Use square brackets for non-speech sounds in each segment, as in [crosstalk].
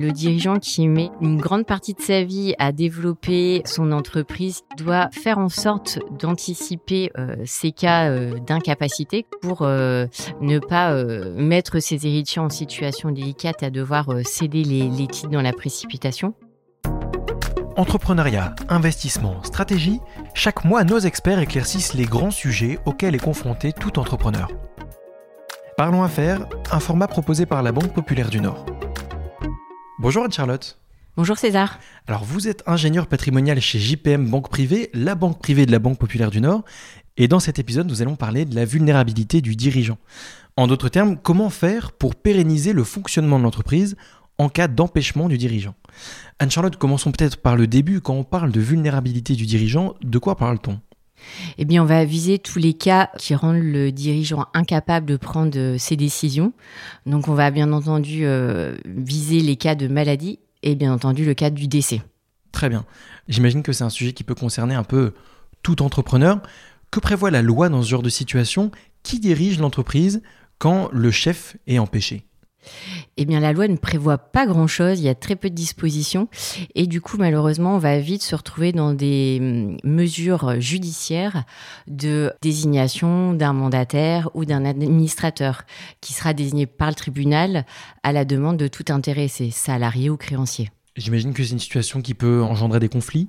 Le dirigeant qui met une grande partie de sa vie à développer son entreprise doit faire en sorte d'anticiper euh, ces cas euh, d'incapacité pour euh, ne pas mettre ses héritiers en situation délicate à devoir céder les, les titres dans la précipitation. Entrepreneuriat, investissement, stratégie, chaque mois nos experts éclaircissent les grands sujets auxquels est confronté tout entrepreneur. Parlons affaires, un format proposé par la Banque Populaire du Nord. Bonjour Anne-Charlotte. Bonjour César. Alors vous êtes ingénieur patrimonial chez JPM Banque Privée, la banque privée de la Banque Populaire du Nord, et dans cet épisode nous allons parler de la vulnérabilité du dirigeant. En d'autres termes, comment faire pour pérenniser le fonctionnement de l'entreprise en cas d'empêchement du dirigeant? Anne-Charlotte, commençons peut-être par le début. Quand on parle de vulnérabilité du dirigeant, de quoi parle-t-on? Eh bien, on va viser tous les cas qui rendent le dirigeant incapable de prendre ses décisions. Donc, on va bien entendu euh, viser les cas de maladie et bien entendu le cas du décès. Très bien. J'imagine que c'est un sujet qui peut concerner un peu tout entrepreneur. Que prévoit la loi dans ce genre de situation? Qui dirige l'entreprise quand le chef est empêché? Eh bien, la loi ne prévoit pas grand-chose, il y a très peu de dispositions, et du coup, malheureusement, on va vite se retrouver dans des hum, mesures judiciaires de désignation d'un mandataire ou d'un administrateur qui sera désigné par le tribunal à la demande de tout intéressé, salarié ou créancier. J'imagine que c'est une situation qui peut engendrer des conflits?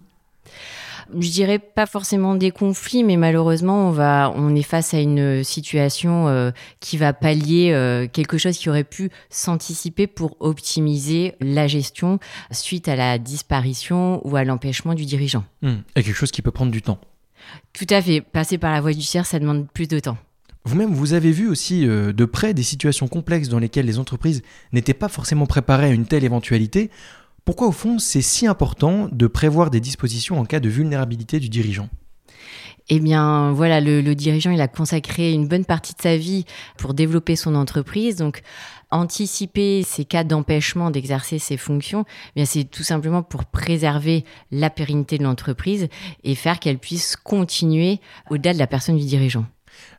Je dirais pas forcément des conflits, mais malheureusement, on va, on est face à une situation euh, qui va pallier euh, quelque chose qui aurait pu s'anticiper pour optimiser la gestion suite à la disparition ou à l'empêchement du dirigeant. Hmm. Et quelque chose qui peut prendre du temps. Tout à fait. Passer par la voie judiciaire, ça demande plus de temps. Vous-même, vous avez vu aussi euh, de près des situations complexes dans lesquelles les entreprises n'étaient pas forcément préparées à une telle éventualité. Pourquoi au fond c'est si important de prévoir des dispositions en cas de vulnérabilité du dirigeant? Eh bien, voilà, le, dirigeant, il a consacré une bonne partie de sa vie pour développer son entreprise. Donc, anticiper ces cas d'empêchement d'exercer ses fonctions, eh bien, c'est tout simplement pour préserver la pérennité de l'entreprise et faire qu'elle puisse continuer au-delà de la personne du dirigeant.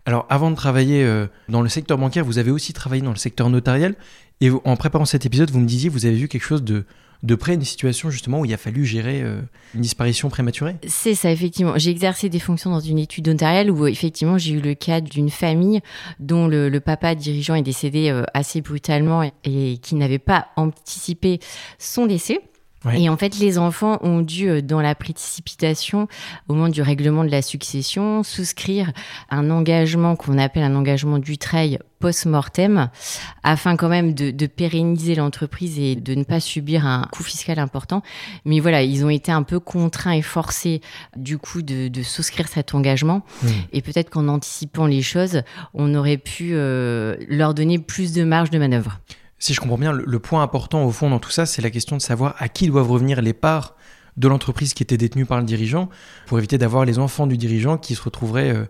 Alors, avant de travailler euh, dans le secteur bancaire, vous avez aussi travaillé dans le secteur notarial. Et en préparant cet épisode, vous me disiez, vous avez vu quelque chose de, de près une situation justement où il a fallu gérer euh, une disparition prématurée C'est ça, effectivement. J'ai exercé des fonctions dans une étude notariale où effectivement j'ai eu le cas d'une famille dont le, papa dirigeant est décédé euh, assez brutalement et qui n'avait pas anticipé son décès. Et en fait, les enfants ont dû, euh, dans la précipitation, au moment du règlement de la succession, souscrire un engagement qu'on appelle un engagement du trail post-mortem, afin quand même de, pérenniser l'entreprise et de ne pas subir un coût fiscal important. Mais voilà, ils ont été un peu contraints et forcés, du coup, de, souscrire cet engagement. Mmh. Et peut-être qu'en anticipant les choses, on aurait pu euh, leur donner plus de marge de manœuvre si je comprends bien, le, point important au fond dans tout ça, c'est la question de savoir à qui doivent revenir les parts de l'entreprise qui était détenue par le dirigeant, pour éviter d'avoir les enfants du dirigeant qui se retrouveraient euh,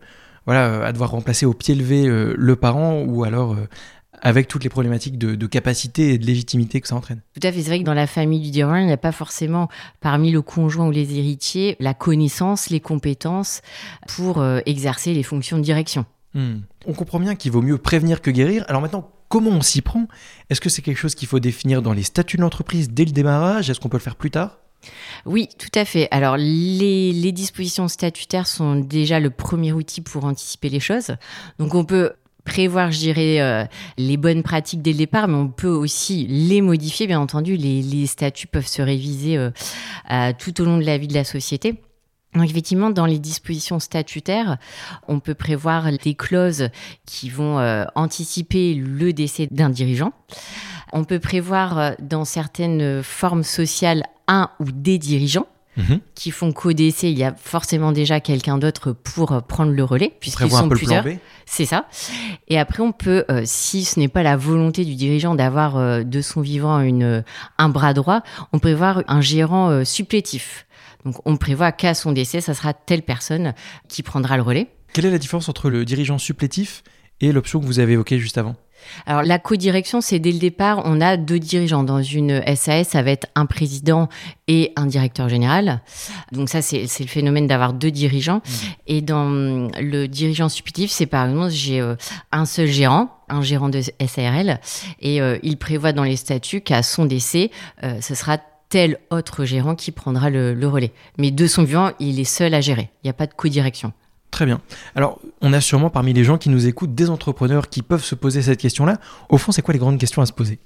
voilà, à devoir remplacer au pied levé euh, le parent ou alors euh, avec toutes les problématiques de, capacité et de légitimité que ça entraîne. Tout à fait, c'est vrai que dans la famille du dirigeant, il n'y a pas forcément parmi le conjoint ou les héritiers la connaissance, les compétences pour exercer les fonctions de direction. Hmm. On comprend bien qu'il vaut mieux prévenir que guérir. Alors maintenant, comment on s'y prend? Est-ce que c'est quelque chose qu'il faut définir dans les statuts de l'entreprise dès le démarrage? Est-ce qu'on peut le faire plus tard? Oui, tout à fait. Alors, les, dispositions statutaires sont déjà le premier outil pour anticiper les choses. Donc, on peut prévoir, je dirais, euh, les bonnes pratiques dès le départ, mais on peut aussi les modifier. Bien entendu, les, statuts peuvent se réviser euh, tout au long de la vie de la société. Donc effectivement, dans les dispositions statutaires, on peut prévoir des clauses qui vont euh, anticiper le décès d'un dirigeant. On peut prévoir euh, dans certaines formes sociales un ou des dirigeants. Mhm. qui font qu'au-décès, il y a forcément déjà quelqu'un d'autre pour euh, prendre le relais, puisqu'ils sont plusieurs. C'est ça. Et après, on peut, si ce n'est pas la volonté du dirigeant d'avoir de son vivant une, un bras droit, on peut avoir un gérant supplétif. Donc on prévoit qu'à son décès, ça sera telle personne qui prendra le relais. Quelle est la différence entre le dirigeant supplétif et l'option que vous avez évoquée juste avant? Alors la co-direction, c'est dès le départ, on a deux dirigeants. Dans une SAS, ça va être un président et un directeur général. Donc ça, c'est le phénomène d'avoir deux dirigeants. Mmh. Et dans le dirigeant supplétif, c'est par exemple, j'ai euh, un seul gérant, un gérant de SARL, et euh, il prévoit dans les statuts qu'à son décès, euh, ce sera tel autre gérant qui prendra le, le relais. Mais de son vivant, il est seul à gérer. Il n'y a pas de co-direction. Très bien. Alors, on a sûrement parmi les gens qui nous écoutent des entrepreneurs qui peuvent se poser cette question-là. Au fond, c'est quoi les grandes questions à se poser?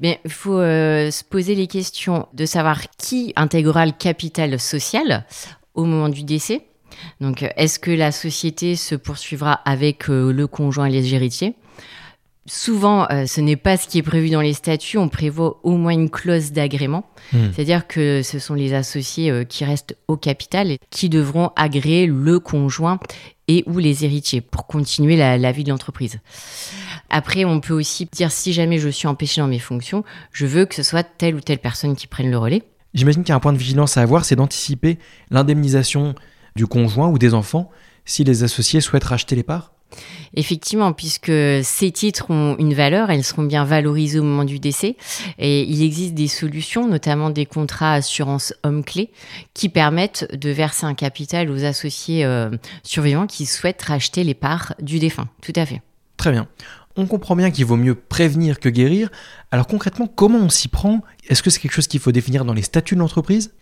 Bien, il faut euh, se poser les questions de savoir qui intégrera le capital social au moment du décès. Donc, est-ce que la société se poursuivra avec euh, le conjoint et les héritiers? Souvent, euh, ce n'est pas ce qui est prévu dans les statuts. On prévoit au moins une clause d'agrément. Hmm. C'est-à-dire que ce sont les associés euh, qui restent au capital et qui devront agréer le conjoint et ou les héritiers pour continuer la, vie de l'entreprise. Après, on peut aussi dire si jamais je suis empêché dans mes fonctions, je veux que ce soit telle ou telle personne qui prenne le relais. J'imagine qu'il y a un point de vigilance à avoir, c'est d'anticiper l'indemnisation du conjoint ou des enfants si les associés souhaitent racheter les parts Effectivement, puisque ces titres ont une valeur, elles seront bien valorisées au moment du décès. Et il existe des solutions, notamment des contrats assurance homme-clé, qui permettent de verser un capital aux associés euh, survivants qui souhaitent racheter les parts du défunt. Tout à fait. Très bien. On comprend bien qu'il vaut mieux prévenir que guérir. Alors concrètement, comment on s'y prend? Est-ce que c'est quelque chose qu'il faut définir dans les statuts de l'entreprise?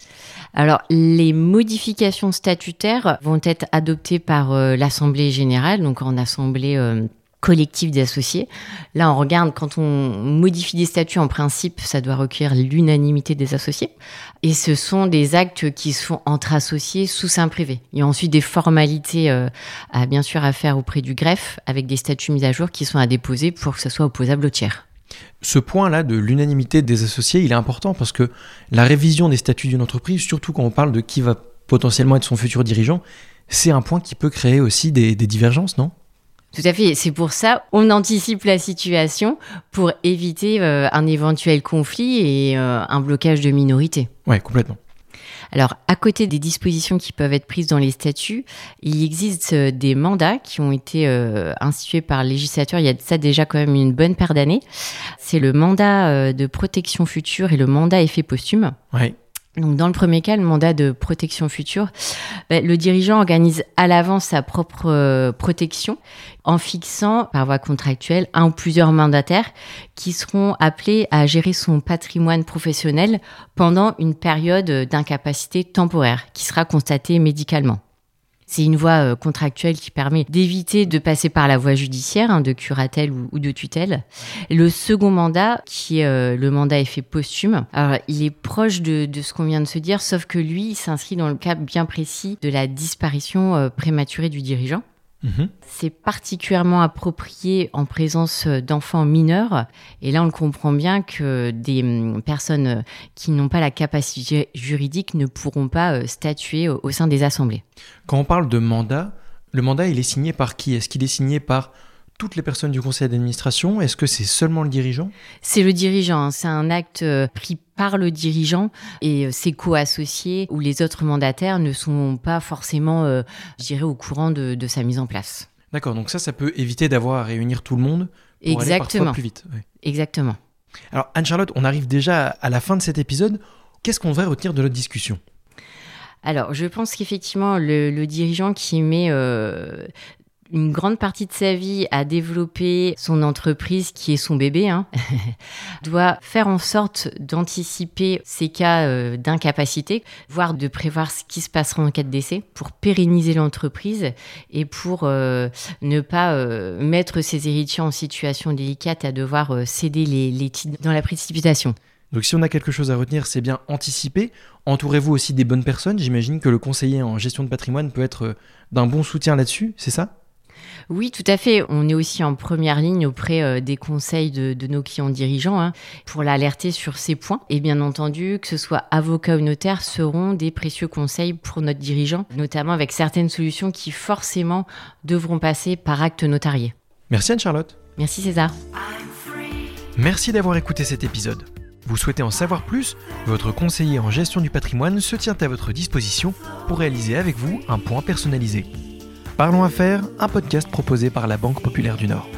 Alors, les modifications statutaires vont être adoptées par euh, l'Assemblée générale, donc en assemblée euh, collective des associés. Là, on regarde, quand on modifie des statuts, en principe, ça doit recueillir l'unanimité des associés. Et ce sont des actes qui se font entre associés sous sein privé. Il y a ensuite des formalités, euh, à, bien sûr, à faire auprès du greffe, avec des statuts mis à jour qui sont à déposer pour que ce soit opposable au tiers. Ce point-là de l'unanimité des associés, il est important parce que la révision des statuts d'une entreprise, surtout quand on parle de qui va potentiellement être son futur dirigeant, c'est un point qui peut créer aussi des, divergences, non? Tout à fait. C'est pour ça on anticipe la situation pour éviter euh, un éventuel conflit et euh, un blocage de minorité. Ouais, complètement. Alors, à côté des dispositions qui peuvent être prises dans les statuts, il existe euh, des mandats qui ont été euh, institués par le législateur il y a ça déjà quand même une bonne paire d'années. C'est le mandat euh, de protection future et le mandat effet posthume. Ouais. Donc dans le premier cas, le mandat de protection future, ben, le dirigeant organise à l'avance sa propre euh, protection en fixant par voie contractuelle un ou plusieurs mandataires qui seront appelés à gérer son patrimoine professionnel pendant une période d'incapacité temporaire qui sera constatée médicalement. C'est une voie euh, contractuelle qui permet d'éviter de passer par la voie judiciaire, hein, de curatelle ou, de tutelle. Le second mandat, qui est euh, le mandat effet posthume, alors il est proche de, ce qu'on vient de se dire, sauf que lui, il s'inscrit dans le cas bien précis de la disparition euh, prématurée du dirigeant. Mhm. C'est particulièrement approprié en présence d'enfants mineurs. Et là, on comprend bien que des hum, personnes qui n'ont pas la capacité juridique ne pourront pas euh, statuer au sein des assemblées. Quand on parle de mandat, le mandat, il est signé par qui? Est-ce qu'il est signé par toutes les personnes du conseil d'administration Est-ce que c'est seulement le dirigeant? C'est le dirigeant. Hein. C'est un acte euh, pris par le dirigeant et euh, ses co-associés ou les autres mandataires ne sont pas forcément, euh, je dirais, au courant de, sa mise en place. D'accord, donc ça, ça peut éviter d'avoir à réunir tout le monde pour Exactement. aller plus vite. Exactement. Alors, Anne-Charlotte, on arrive déjà à la fin de cet épisode. Qu'est-ce qu'on devrait retenir de notre discussion? Alors, je pense qu'effectivement, le, dirigeant qui met une grande partie de sa vie à développer son entreprise qui est son bébé, hein, [laughs] doit faire en sorte d'anticiper ces cas euh, d'incapacité, voire de prévoir ce qui se passera en cas de décès pour pérenniser l'entreprise et pour euh, ne pas euh, mettre ses héritiers en situation délicate à devoir céder les, les titres dans la précipitation. Donc si on a quelque chose à retenir, c'est bien anticiper. Entourez-vous aussi des bonnes personnes. J'imagine que le conseiller en gestion de patrimoine peut être d'un bon soutien là-dessus, c'est ça? Oui, tout à fait. On est aussi en première ligne auprès euh, des conseils de, nos clients dirigeants hein, pour l'alerter sur ces points. Et bien entendu, que ce soit avocat ou notaire, seront des précieux conseils pour notre dirigeant, notamment avec certaines solutions qui forcément devront passer par acte notarié. Merci Anne-Charlotte. Merci César. Merci d'avoir écouté cet épisode. Vous souhaitez en savoir plus? Votre conseiller en gestion du patrimoine se tient à votre disposition pour réaliser avec vous un point personnalisé. Parlons Affaires, un podcast proposé par la Banque Populaire du Nord.